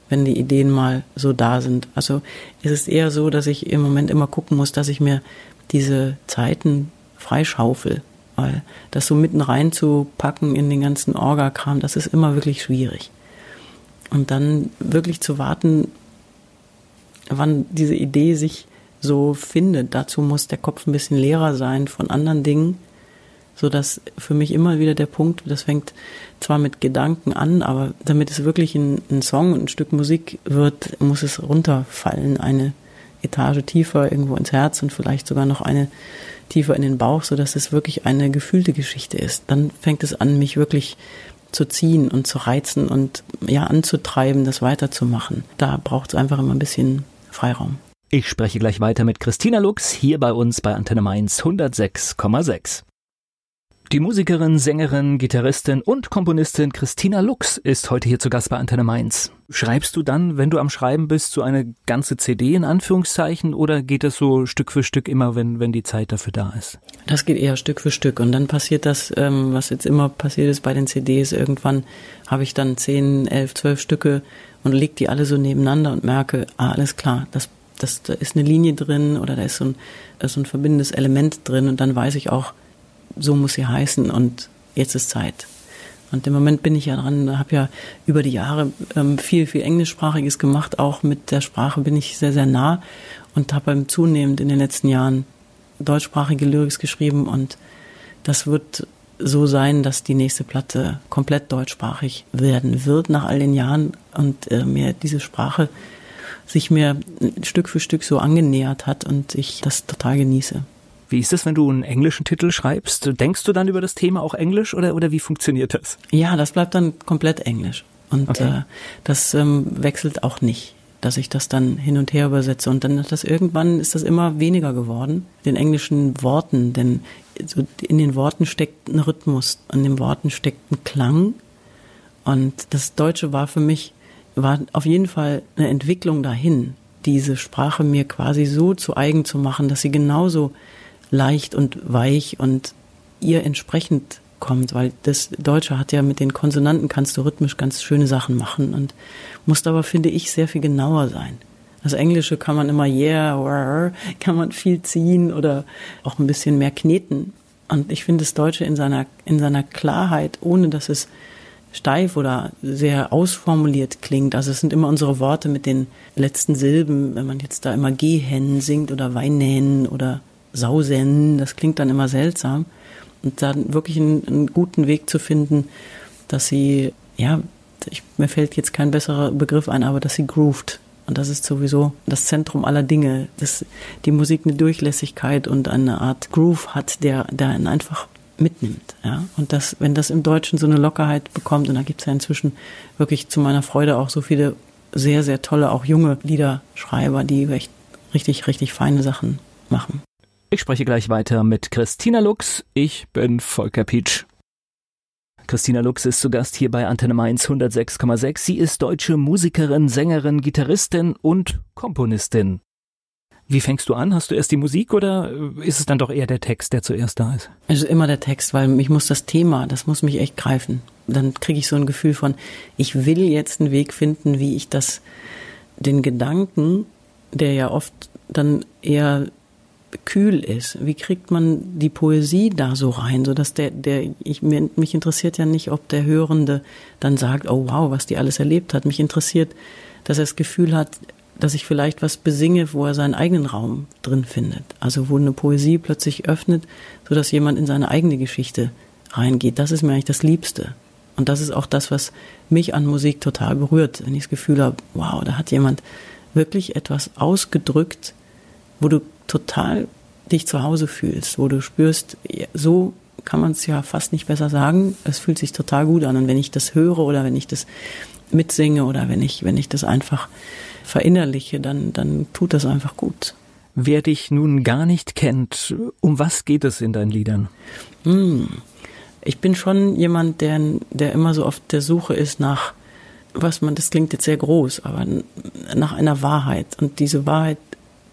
wenn die Ideen mal so da sind. Also es ist eher so, dass ich im Moment immer gucken muss, dass ich mir diese Zeiten freischaufel, weil das so mitten reinzupacken in den ganzen Orga-Kram, das ist immer wirklich schwierig. Und dann wirklich zu warten, wann diese Idee sich so findet. Dazu muss der Kopf ein bisschen leerer sein von anderen Dingen so dass für mich immer wieder der Punkt, das fängt zwar mit Gedanken an, aber damit es wirklich ein, ein Song, ein Stück Musik wird, muss es runterfallen, eine Etage tiefer irgendwo ins Herz und vielleicht sogar noch eine tiefer in den Bauch, so dass es wirklich eine gefühlte Geschichte ist. Dann fängt es an, mich wirklich zu ziehen und zu reizen und ja anzutreiben, das weiterzumachen. Da braucht es einfach immer ein bisschen Freiraum. Ich spreche gleich weiter mit Christina Lux hier bei uns bei Antenne Mainz 106,6. Die Musikerin, Sängerin, Gitarristin und Komponistin Christina Lux ist heute hier zu Gast bei Antenne Mainz. Schreibst du dann, wenn du am Schreiben bist, so eine ganze CD in Anführungszeichen oder geht es so Stück für Stück immer, wenn, wenn die Zeit dafür da ist? Das geht eher Stück für Stück und dann passiert das, ähm, was jetzt immer passiert ist bei den CDs. Irgendwann habe ich dann zehn, elf, zwölf Stücke und leg die alle so nebeneinander und merke, ah, alles klar, das, das, da ist eine Linie drin oder da ist so ein, ist so ein verbindendes Element drin und dann weiß ich auch, so muss sie heißen und jetzt ist Zeit. Und im Moment bin ich ja dran, habe ja über die Jahre ähm, viel, viel Englischsprachiges gemacht. Auch mit der Sprache bin ich sehr, sehr nah und habe zunehmend in den letzten Jahren deutschsprachige Lyrics geschrieben. Und das wird so sein, dass die nächste Platte komplett deutschsprachig werden wird nach all den Jahren und äh, mir diese Sprache sich mir Stück für Stück so angenähert hat und ich das total genieße. Wie ist es, wenn du einen englischen Titel schreibst? Denkst du dann über das Thema auch Englisch oder, oder wie funktioniert das? Ja, das bleibt dann komplett Englisch. Und okay. äh, das ähm, wechselt auch nicht, dass ich das dann hin und her übersetze. Und dann ist das irgendwann ist das immer weniger geworden, den englischen Worten. Denn so in den Worten steckt ein Rhythmus, in den Worten steckt ein Klang. Und das Deutsche war für mich, war auf jeden Fall eine Entwicklung dahin, diese Sprache mir quasi so zu eigen zu machen, dass sie genauso leicht und weich und ihr entsprechend kommt, weil das Deutsche hat ja mit den Konsonanten kannst du rhythmisch ganz schöne Sachen machen und muss aber, finde ich, sehr viel genauer sein. Das Englische kann man immer yeah, kann man viel ziehen oder auch ein bisschen mehr kneten. Und ich finde das Deutsche in seiner, in seiner Klarheit, ohne dass es steif oder sehr ausformuliert klingt. Also es sind immer unsere Worte mit den letzten Silben, wenn man jetzt da immer Gehen singt oder Weinen oder Sausen, das klingt dann immer seltsam. Und dann wirklich einen, einen guten Weg zu finden, dass sie, ja, ich, mir fällt jetzt kein besserer Begriff ein, aber dass sie grooved. Und das ist sowieso das Zentrum aller Dinge, dass die Musik eine Durchlässigkeit und eine Art Groove hat, der, der einen einfach mitnimmt. Ja? Und das, wenn das im Deutschen so eine Lockerheit bekommt, und da gibt es ja inzwischen wirklich zu meiner Freude auch so viele sehr, sehr tolle, auch junge Liederschreiber, die echt richtig, richtig feine Sachen machen. Ich spreche gleich weiter mit Christina Lux. Ich bin Volker Pietsch. Christina Lux ist zu Gast hier bei Antenne Mainz 106,6. Sie ist deutsche Musikerin, Sängerin, Gitarristin und Komponistin. Wie fängst du an? Hast du erst die Musik oder ist es dann doch eher der Text, der zuerst da ist? Es ist immer der Text, weil mich muss das Thema, das muss mich echt greifen. Dann kriege ich so ein Gefühl von, ich will jetzt einen Weg finden, wie ich das, den Gedanken, der ja oft dann eher kühl ist. Wie kriegt man die Poesie da so rein, so dass der, der, ich, mich interessiert ja nicht, ob der Hörende dann sagt, oh wow, was die alles erlebt hat. Mich interessiert, dass er das Gefühl hat, dass ich vielleicht was besinge, wo er seinen eigenen Raum drin findet. Also wo eine Poesie plötzlich öffnet, so dass jemand in seine eigene Geschichte reingeht. Das ist mir eigentlich das Liebste. Und das ist auch das, was mich an Musik total berührt, wenn ich das Gefühl habe, wow, da hat jemand wirklich etwas ausgedrückt, wo du total dich zu Hause fühlst, wo du spürst, so kann man es ja fast nicht besser sagen. Es fühlt sich total gut an. Und wenn ich das höre oder wenn ich das mitsinge oder wenn ich, wenn ich das einfach verinnerliche, dann, dann tut das einfach gut. Wer dich nun gar nicht kennt, um was geht es in deinen Liedern? Hm. Ich bin schon jemand, der, der immer so auf der Suche ist nach, was man, das klingt jetzt sehr groß, aber nach einer Wahrheit. Und diese Wahrheit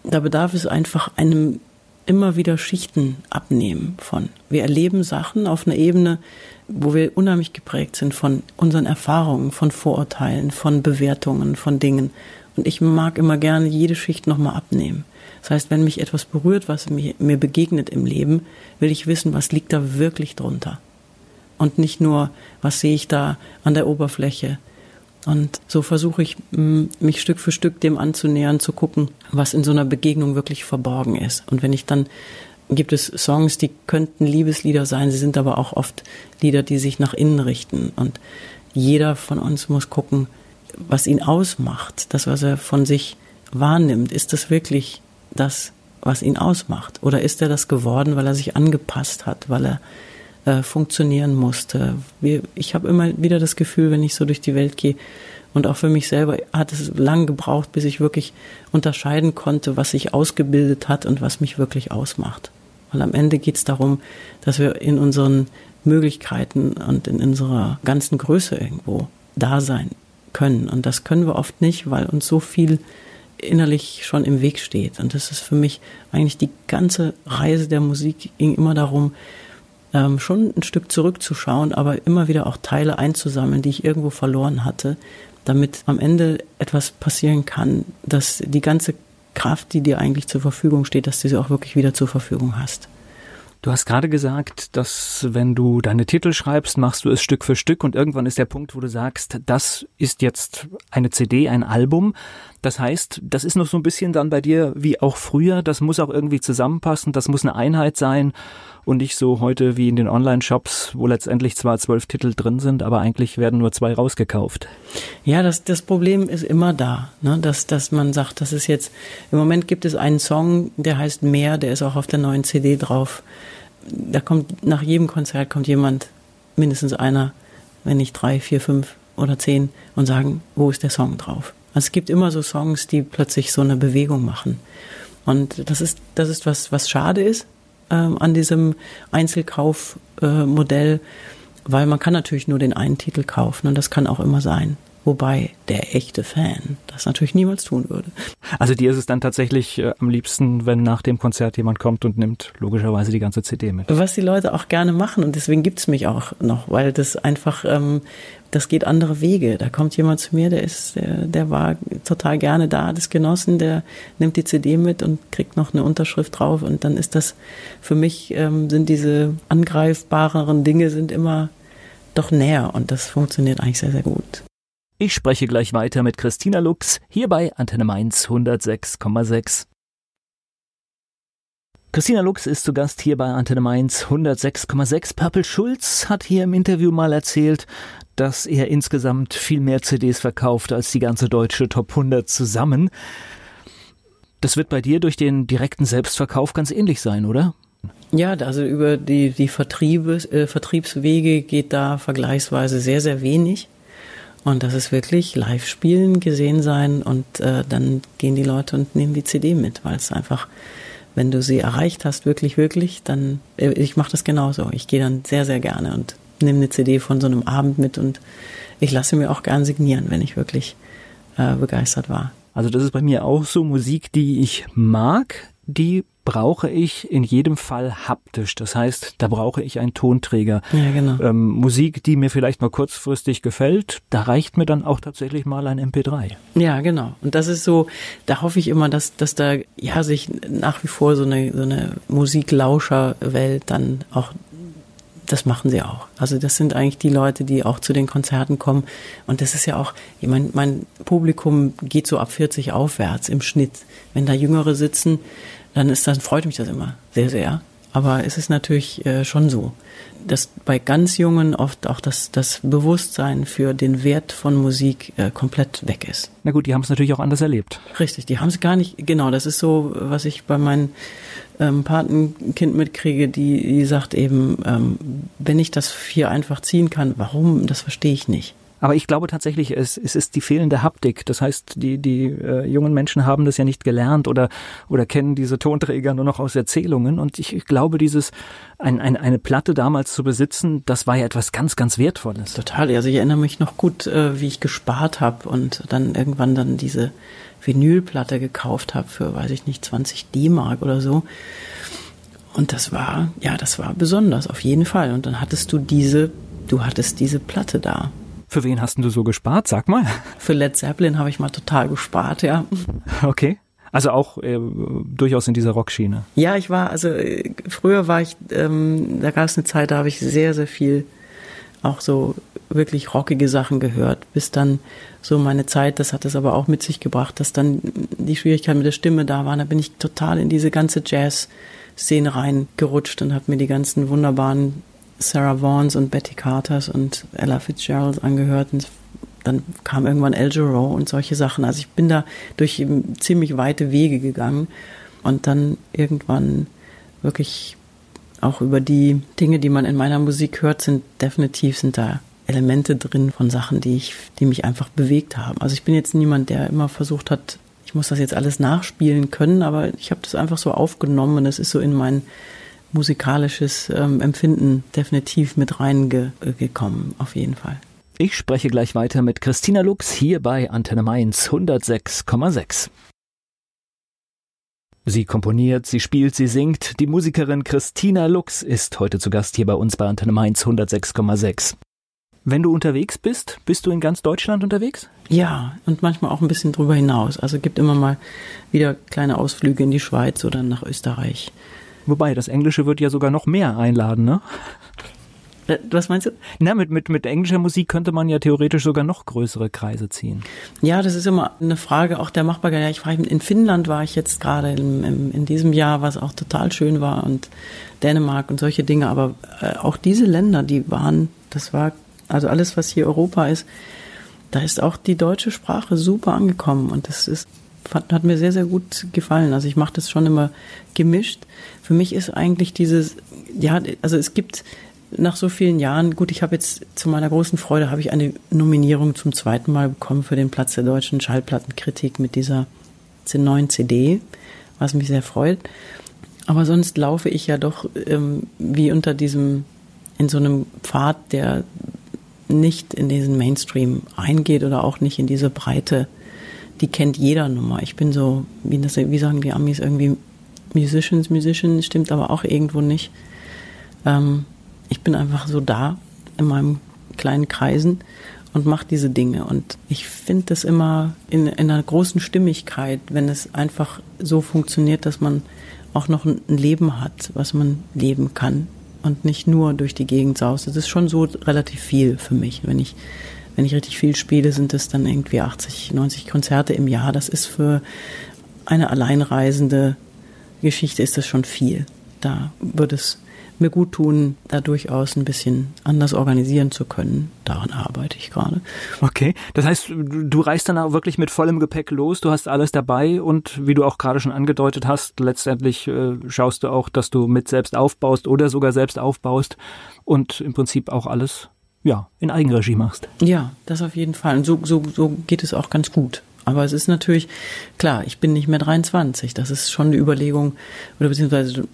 da bedarf es einfach einem immer wieder Schichten abnehmen von. Wir erleben Sachen auf einer Ebene, wo wir unheimlich geprägt sind von unseren Erfahrungen, von Vorurteilen, von Bewertungen, von Dingen. Und ich mag immer gerne jede Schicht nochmal abnehmen. Das heißt, wenn mich etwas berührt, was mir, mir begegnet im Leben, will ich wissen, was liegt da wirklich drunter. Und nicht nur, was sehe ich da an der Oberfläche, und so versuche ich, mich Stück für Stück dem anzunähern, zu gucken, was in so einer Begegnung wirklich verborgen ist. Und wenn ich dann gibt es Songs, die könnten Liebeslieder sein, sie sind aber auch oft Lieder, die sich nach innen richten. Und jeder von uns muss gucken, was ihn ausmacht, das, was er von sich wahrnimmt. Ist das wirklich das, was ihn ausmacht? Oder ist er das geworden, weil er sich angepasst hat, weil er äh, funktionieren musste. Wir, ich habe immer wieder das Gefühl, wenn ich so durch die Welt gehe Und auch für mich selber hat es lang gebraucht, bis ich wirklich unterscheiden konnte, was sich ausgebildet hat und was mich wirklich ausmacht. Weil am Ende geht es darum, dass wir in unseren Möglichkeiten und in unserer ganzen Größe irgendwo da sein können. Und das können wir oft nicht, weil uns so viel innerlich schon im Weg steht. Und das ist für mich eigentlich die ganze Reise der Musik ging immer darum, ähm, schon ein Stück zurückzuschauen, aber immer wieder auch Teile einzusammeln, die ich irgendwo verloren hatte, damit am Ende etwas passieren kann, dass die ganze Kraft, die dir eigentlich zur Verfügung steht, dass du sie auch wirklich wieder zur Verfügung hast. Du hast gerade gesagt, dass wenn du deine Titel schreibst, machst du es Stück für Stück und irgendwann ist der Punkt, wo du sagst, das ist jetzt eine CD, ein Album. Das heißt, das ist noch so ein bisschen dann bei dir wie auch früher, das muss auch irgendwie zusammenpassen, das muss eine Einheit sein und nicht so heute wie in den Online-Shops, wo letztendlich zwar zwölf Titel drin sind, aber eigentlich werden nur zwei rausgekauft. Ja, das, das Problem ist immer da, ne? dass, dass man sagt, das ist jetzt, im Moment gibt es einen Song, der heißt Mehr, der ist auch auf der neuen CD drauf. Da kommt, nach jedem Konzert kommt jemand, mindestens einer, wenn nicht drei, vier, fünf oder zehn und sagen, wo ist der Song drauf? Also es gibt immer so Songs, die plötzlich so eine Bewegung machen. Und das ist, das ist was, was schade ist, ähm, an diesem Einzelkaufmodell, äh, weil man kann natürlich nur den einen Titel kaufen und das kann auch immer sein. Wobei der echte Fan das natürlich niemals tun würde. Also dir ist es dann tatsächlich äh, am liebsten, wenn nach dem Konzert jemand kommt und nimmt logischerweise die ganze CD mit. Was die Leute auch gerne machen und deswegen gibt's mich auch noch, weil das einfach, ähm, das geht andere Wege. Da kommt jemand zu mir, der ist, der, der war total gerne da, das genossen, der nimmt die CD mit und kriegt noch eine Unterschrift drauf und dann ist das für mich ähm, sind diese angreifbareren Dinge sind immer doch näher und das funktioniert eigentlich sehr, sehr gut. Ich spreche gleich weiter mit Christina Lux hier bei Antenne Mainz 106,6. Christina Lux ist zu Gast hier bei Antenne Mainz 106,6. Purple Schulz hat hier im Interview mal erzählt, dass er insgesamt viel mehr CDs verkauft als die ganze deutsche Top 100 zusammen. Das wird bei dir durch den direkten Selbstverkauf ganz ähnlich sein, oder? Ja, also über die, die Vertriebe, äh, Vertriebswege geht da vergleichsweise sehr, sehr wenig. Und das ist wirklich live spielen, gesehen sein und äh, dann gehen die Leute und nehmen die CD mit, weil es einfach, wenn du sie erreicht hast, wirklich, wirklich, dann, äh, ich mache das genauso. Ich gehe dann sehr, sehr gerne und nehme eine CD von so einem Abend mit und ich lasse mir auch gern signieren, wenn ich wirklich äh, begeistert war. Also das ist bei mir auch so Musik, die ich mag, die brauche ich in jedem Fall haptisch. Das heißt, da brauche ich einen Tonträger. Ja, genau. Ähm, Musik, die mir vielleicht mal kurzfristig gefällt, da reicht mir dann auch tatsächlich mal ein MP3. Ja, genau. Und das ist so, da hoffe ich immer, dass, dass da ja sich nach wie vor so eine, so eine Musiklauscherwelt dann auch das machen sie auch. Also das sind eigentlich die Leute, die auch zu den Konzerten kommen. Und das ist ja auch, ich meine, mein Publikum geht so ab 40 aufwärts im Schnitt. Wenn da Jüngere sitzen, dann ist das, freut mich das immer sehr, sehr. Aber es ist natürlich äh, schon so, dass bei ganz Jungen oft auch das, das Bewusstsein für den Wert von Musik äh, komplett weg ist. Na gut, die haben es natürlich auch anders erlebt. Richtig, die haben es gar nicht, genau, das ist so, was ich bei meinem ähm, Patenkind mitkriege, die, die sagt eben, ähm, wenn ich das hier einfach ziehen kann, warum, das verstehe ich nicht. Aber ich glaube tatsächlich, es, es ist die fehlende Haptik. Das heißt, die, die äh, jungen Menschen haben das ja nicht gelernt oder, oder kennen diese Tonträger nur noch aus Erzählungen. Und ich, ich glaube, dieses ein, ein, eine Platte damals zu besitzen, das war ja etwas ganz, ganz Wertvolles. Total. Also ich erinnere mich noch gut, äh, wie ich gespart habe und dann irgendwann dann diese Vinylplatte gekauft habe für, weiß ich nicht, 20 D-Mark oder so. Und das war, ja, das war besonders, auf jeden Fall. Und dann hattest du diese, du hattest diese Platte da. Für wen hast du so gespart? Sag mal. Für Led Zeppelin habe ich mal total gespart, ja. Okay. Also auch äh, durchaus in dieser Rockschiene. Ja, ich war, also äh, früher war ich, ähm, da gab es eine Zeit, da habe ich sehr, sehr viel auch so wirklich rockige Sachen gehört, bis dann so meine Zeit, das hat es aber auch mit sich gebracht, dass dann die Schwierigkeiten mit der Stimme da waren. Da bin ich total in diese ganze Jazz-Szene reingerutscht und habe mir die ganzen wunderbaren Sarah Vaughns und Betty Carters und Ella Fitzgerald angehört und dann kam irgendwann El Giro und solche Sachen. Also ich bin da durch ziemlich weite Wege gegangen und dann irgendwann wirklich auch über die Dinge, die man in meiner Musik hört, sind definitiv sind da Elemente drin von Sachen, die ich, die mich einfach bewegt haben. Also ich bin jetzt niemand, der immer versucht hat, ich muss das jetzt alles nachspielen können, aber ich habe das einfach so aufgenommen und es ist so in mein musikalisches ähm, Empfinden definitiv mit reingekommen, auf jeden Fall. Ich spreche gleich weiter mit Christina Lux hier bei Antenne Mainz 106,6. Sie komponiert, sie spielt, sie singt. Die Musikerin Christina Lux ist heute zu Gast hier bei uns bei Antenne Mainz 106,6. Wenn du unterwegs bist, bist du in ganz Deutschland unterwegs? Ja, und manchmal auch ein bisschen drüber hinaus. Also gibt immer mal wieder kleine Ausflüge in die Schweiz oder nach Österreich. Wobei, das Englische wird ja sogar noch mehr einladen, ne? Äh, was meinst du? Na, mit, mit, mit englischer Musik könnte man ja theoretisch sogar noch größere Kreise ziehen. Ja, das ist immer eine Frage auch der Machbarkeit. Ja, ich frage, in Finnland war ich jetzt gerade in, in, in diesem Jahr, was auch total schön war und Dänemark und solche Dinge. Aber äh, auch diese Länder, die waren, das war, also alles, was hier Europa ist, da ist auch die deutsche Sprache super angekommen und das ist hat mir sehr, sehr gut gefallen. Also ich mache das schon immer gemischt. Für mich ist eigentlich dieses, ja, also es gibt nach so vielen Jahren, gut, ich habe jetzt zu meiner großen Freude, habe ich eine Nominierung zum zweiten Mal bekommen für den Platz der deutschen Schallplattenkritik mit dieser neuen CD, was mich sehr freut. Aber sonst laufe ich ja doch ähm, wie unter diesem, in so einem Pfad, der nicht in diesen Mainstream eingeht oder auch nicht in diese Breite, die kennt jeder Nummer. Ich bin so, wie, das, wie sagen die Amis, irgendwie Musicians, Musician, stimmt aber auch irgendwo nicht. Ähm, ich bin einfach so da in meinem kleinen Kreisen und mache diese Dinge. Und ich finde das immer in, in einer großen Stimmigkeit, wenn es einfach so funktioniert, dass man auch noch ein Leben hat, was man leben kann und nicht nur durch die Gegend saust. Das ist schon so relativ viel für mich. Wenn ich, wenn ich richtig viel spiele, sind es dann irgendwie 80, 90 Konzerte im Jahr. Das ist für eine alleinreisende Geschichte ist das schon viel. Da würde es mir gut tun, da durchaus ein bisschen anders organisieren zu können. Daran arbeite ich gerade. Okay, das heißt, du reist dann auch wirklich mit vollem Gepäck los, du hast alles dabei und wie du auch gerade schon angedeutet hast, letztendlich äh, schaust du auch, dass du mit selbst aufbaust oder sogar selbst aufbaust und im Prinzip auch alles ja, in Eigenregie machst. Ja, das auf jeden Fall. Und so, so, so geht es auch ganz gut. Aber es ist natürlich, klar, ich bin nicht mehr 23. Das ist schon eine Überlegung, oder beziehungsweise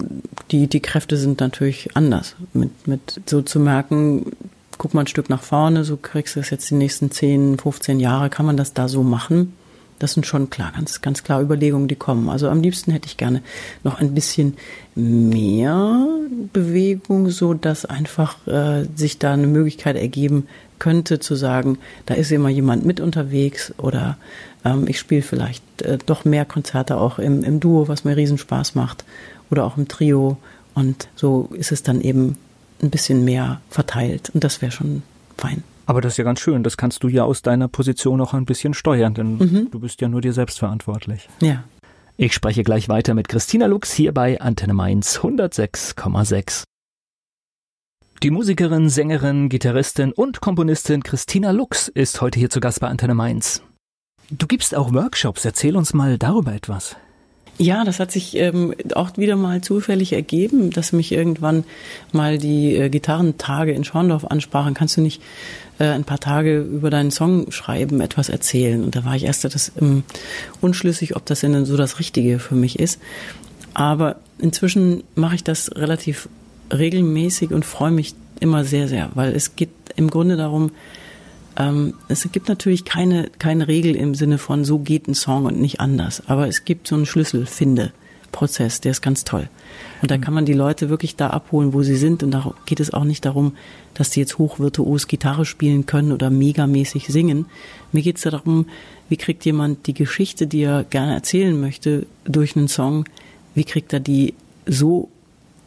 die, die Kräfte sind natürlich anders. Mit, mit so zu merken, guck mal ein Stück nach vorne, so kriegst du das jetzt die nächsten 10, 15 Jahre, kann man das da so machen? Das sind schon klar, ganz, ganz klar Überlegungen, die kommen. Also am liebsten hätte ich gerne noch ein bisschen mehr Bewegung, so dass einfach äh, sich da eine Möglichkeit ergeben könnte, zu sagen, da ist immer jemand mit unterwegs oder ähm, ich spiele vielleicht äh, doch mehr Konzerte auch im, im Duo, was mir riesen Spaß macht oder auch im Trio. Und so ist es dann eben ein bisschen mehr verteilt. Und das wäre schon fein. Aber das ist ja ganz schön. Das kannst du ja aus deiner Position auch ein bisschen steuern, denn mhm. du bist ja nur dir selbst verantwortlich. Ja. Ich spreche gleich weiter mit Christina Lux hier bei Antenne Mainz 106,6. Die Musikerin, Sängerin, Gitarristin und Komponistin Christina Lux ist heute hier zu Gast bei Antenne Mainz. Du gibst auch Workshops. Erzähl uns mal darüber etwas. Ja, das hat sich ähm, auch wieder mal zufällig ergeben, dass mich irgendwann mal die äh, Gitarrentage in Schorndorf ansprachen. Kannst du nicht äh, ein paar Tage über deinen Song schreiben, etwas erzählen? Und da war ich erst das ähm, unschlüssig, ob das denn so das Richtige für mich ist. Aber inzwischen mache ich das relativ regelmäßig und freue mich immer sehr, sehr, weil es geht im Grunde darum, ähm, es gibt natürlich keine, keine Regel im Sinne von, so geht ein Song und nicht anders. Aber es gibt so einen Schlüsselfinde-Prozess, der ist ganz toll. Und da kann man die Leute wirklich da abholen, wo sie sind. Und da geht es auch nicht darum, dass die jetzt hochvirtuos Gitarre spielen können oder megamäßig singen. Mir geht es darum, wie kriegt jemand die Geschichte, die er gerne erzählen möchte, durch einen Song, wie kriegt er die so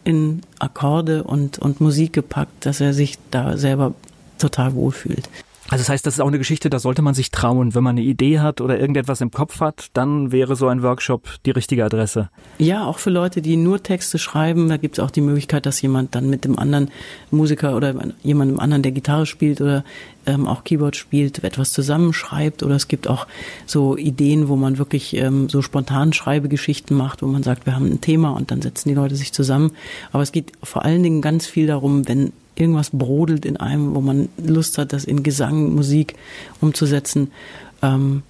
in Akkorde und, und Musik gepackt, dass er sich da selber total wohlfühlt. Also das heißt, das ist auch eine Geschichte, da sollte man sich trauen. Wenn man eine Idee hat oder irgendetwas im Kopf hat, dann wäre so ein Workshop die richtige Adresse. Ja, auch für Leute, die nur Texte schreiben, da gibt es auch die Möglichkeit, dass jemand dann mit dem anderen Musiker oder jemandem anderen, der Gitarre spielt oder ähm, auch Keyboard spielt, etwas zusammenschreibt. Oder es gibt auch so Ideen, wo man wirklich ähm, so spontan Schreibegeschichten macht, wo man sagt, wir haben ein Thema und dann setzen die Leute sich zusammen. Aber es geht vor allen Dingen ganz viel darum, wenn irgendwas brodelt in einem, wo man Lust hat, das in Gesang, Musik umzusetzen. Ähm,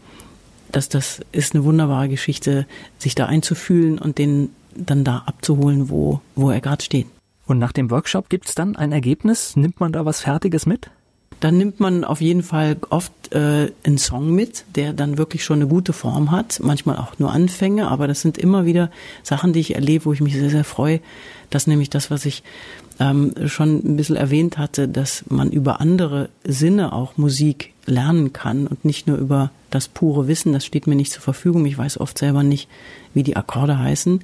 dass das ist eine wunderbare Geschichte, sich da einzufühlen und den dann da abzuholen, wo, wo er gerade steht. Und nach dem Workshop gibt es dann ein Ergebnis? Nimmt man da was Fertiges mit? Dann nimmt man auf jeden Fall oft äh, einen Song mit, der dann wirklich schon eine gute Form hat. Manchmal auch nur Anfänge, aber das sind immer wieder Sachen, die ich erlebe, wo ich mich sehr, sehr freue. Das nämlich das, was ich ähm, schon ein bisschen erwähnt hatte, dass man über andere Sinne auch Musik lernen kann und nicht nur über das pure Wissen, das steht mir nicht zur Verfügung. Ich weiß oft selber nicht, wie die Akkorde heißen,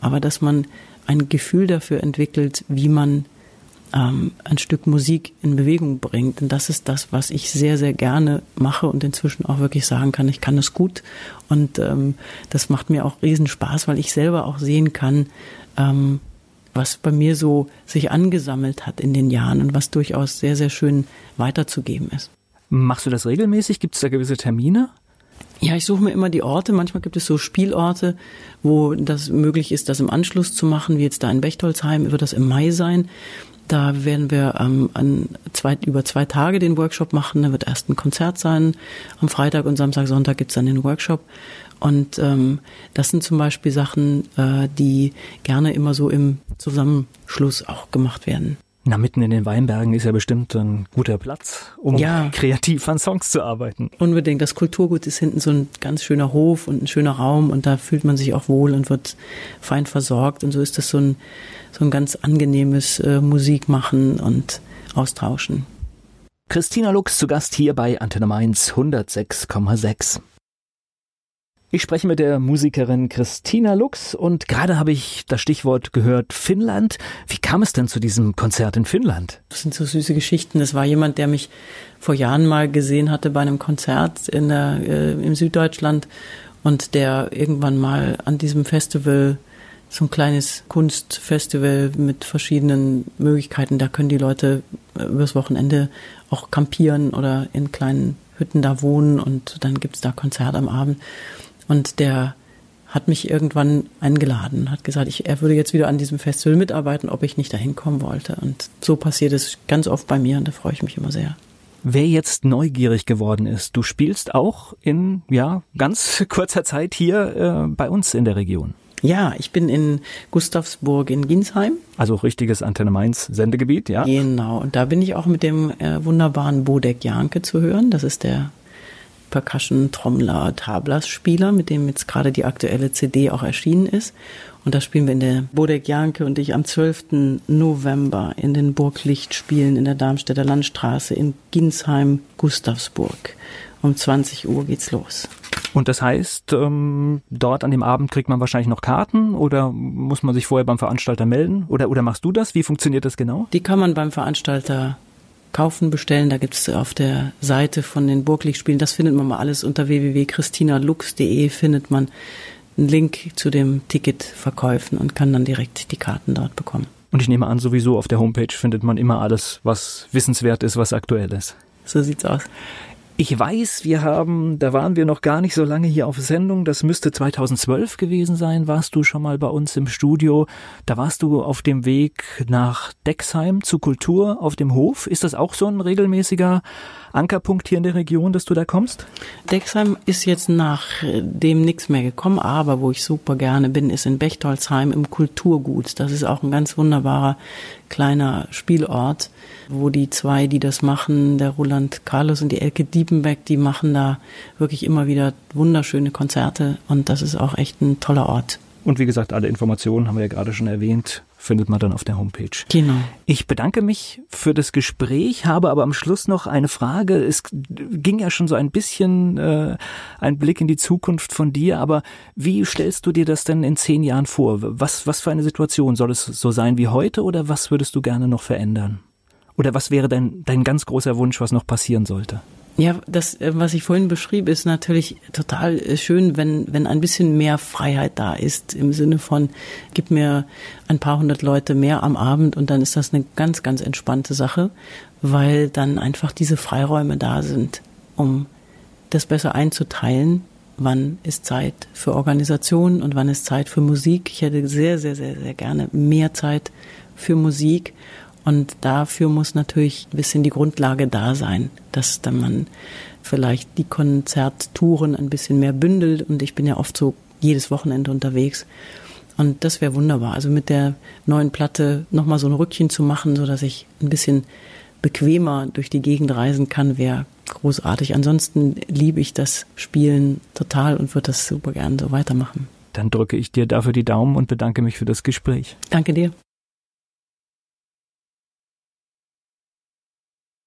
aber dass man ein Gefühl dafür entwickelt, wie man ähm, ein Stück Musik in Bewegung bringt. Und das ist das, was ich sehr, sehr gerne mache und inzwischen auch wirklich sagen kann, ich kann es gut. Und ähm, das macht mir auch riesen Spaß, weil ich selber auch sehen kann, ähm, was bei mir so sich angesammelt hat in den Jahren und was durchaus sehr, sehr schön weiterzugeben ist. Machst du das regelmäßig? Gibt es da gewisse Termine? Ja, ich suche mir immer die Orte. Manchmal gibt es so Spielorte, wo das möglich ist, das im Anschluss zu machen, wie jetzt da in Bechtolzheim, wird das im Mai sein. Da werden wir ähm, an zwei, über zwei Tage den Workshop machen. Da wird erst ein Konzert sein. Am Freitag und Samstag, Sonntag gibt's dann den Workshop. Und ähm, das sind zum Beispiel Sachen, äh, die gerne immer so im Zusammenschluss auch gemacht werden. Na, mitten in den Weinbergen ist ja bestimmt ein guter Platz, um ja. kreativ an Songs zu arbeiten. Unbedingt. Das Kulturgut ist hinten so ein ganz schöner Hof und ein schöner Raum und da fühlt man sich auch wohl und wird fein versorgt. Und so ist das so ein, so ein ganz angenehmes äh, Musikmachen und Austauschen. Christina Lux zu Gast hier bei Antenne Mainz 106,6. Ich spreche mit der Musikerin Christina Lux und gerade habe ich das Stichwort gehört Finnland. Wie kam es denn zu diesem Konzert in Finnland? Das sind so süße Geschichten. Das war jemand, der mich vor Jahren mal gesehen hatte bei einem Konzert in der, äh, im Süddeutschland und der irgendwann mal an diesem Festival so ein kleines Kunstfestival mit verschiedenen Möglichkeiten. Da können die Leute äh, übers Wochenende auch campieren oder in kleinen Hütten da wohnen und dann gibt's da Konzert am Abend. Und der hat mich irgendwann eingeladen, hat gesagt, ich, er würde jetzt wieder an diesem Festival mitarbeiten, ob ich nicht dahin kommen wollte. Und so passiert es ganz oft bei mir und da freue ich mich immer sehr. Wer jetzt neugierig geworden ist, du spielst auch in ja ganz kurzer Zeit hier äh, bei uns in der Region. Ja, ich bin in Gustavsburg in Ginsheim. Also richtiges Antenne Mainz Sendegebiet, ja. Genau, und da bin ich auch mit dem äh, wunderbaren Bodek Janke zu hören. Das ist der Percussion, Trommler, Tablas-Spieler, mit dem jetzt gerade die aktuelle CD auch erschienen ist. Und das spielen wir in der Bodek Janke und ich am 12. November in den Burglichtspielen in der Darmstädter Landstraße in Ginsheim, Gustavsburg. Um 20 Uhr geht's los. Und das heißt, ähm, dort an dem Abend kriegt man wahrscheinlich noch Karten oder muss man sich vorher beim Veranstalter melden? Oder, oder machst du das? Wie funktioniert das genau? Die kann man beim Veranstalter kaufen, bestellen. Da gibt es auf der Seite von den Burglichtspielen, das findet man mal alles unter www.christinalux.de findet man einen Link zu dem Ticketverkäufen und kann dann direkt die Karten dort bekommen. Und ich nehme an, sowieso auf der Homepage findet man immer alles, was wissenswert ist, was aktuell ist. So sieht's aus. Ich weiß, wir haben, da waren wir noch gar nicht so lange hier auf Sendung. Das müsste 2012 gewesen sein. Warst du schon mal bei uns im Studio? Da warst du auf dem Weg nach Dexheim zu Kultur auf dem Hof. Ist das auch so ein regelmäßiger Ankerpunkt hier in der Region, dass du da kommst? Dexheim ist jetzt nach dem nichts mehr gekommen, aber wo ich super gerne bin, ist in Bechtolzheim im Kulturgut. Das ist auch ein ganz wunderbarer kleiner Spielort, wo die zwei, die das machen, der Roland Carlos und die Elke Diepenbeck, die machen da wirklich immer wieder wunderschöne Konzerte und das ist auch echt ein toller Ort. Und wie gesagt, alle Informationen haben wir ja gerade schon erwähnt, findet man dann auf der Homepage. Genau. Ich bedanke mich für das Gespräch, habe aber am Schluss noch eine Frage. Es ging ja schon so ein bisschen äh, ein Blick in die Zukunft von dir, aber wie stellst du dir das denn in zehn Jahren vor? Was, was für eine Situation soll es so sein wie heute oder was würdest du gerne noch verändern? Oder was wäre dein, dein ganz großer Wunsch, was noch passieren sollte? Ja, das, äh, was ich vorhin beschrieb, ist natürlich total äh, schön, wenn, wenn ein bisschen mehr Freiheit da ist, im Sinne von, gib mir ein paar hundert Leute mehr am Abend und dann ist das eine ganz, ganz entspannte Sache, weil dann einfach diese Freiräume da sind, um das besser einzuteilen. Wann ist Zeit für Organisation und wann ist Zeit für Musik? Ich hätte sehr, sehr, sehr, sehr gerne mehr Zeit für Musik Und dafür muss natürlich ein bisschen die Grundlage da sein, dass dann man vielleicht die Konzerttouren ein bisschen mehr bündelt. Und ich bin ja oft so jedes Wochenende unterwegs. Und das wäre wunderbar. Also mit der neuen Platte nochmal so ein Rückchen zu machen, so dass ich ein bisschen bequemer durch die Gegend reisen kann, wäre großartig. Ansonsten liebe ich das Spielen total und würde das super gern so weitermachen. Dann drücke ich dir dafür die Daumen und bedanke mich für das Gespräch. Danke dir.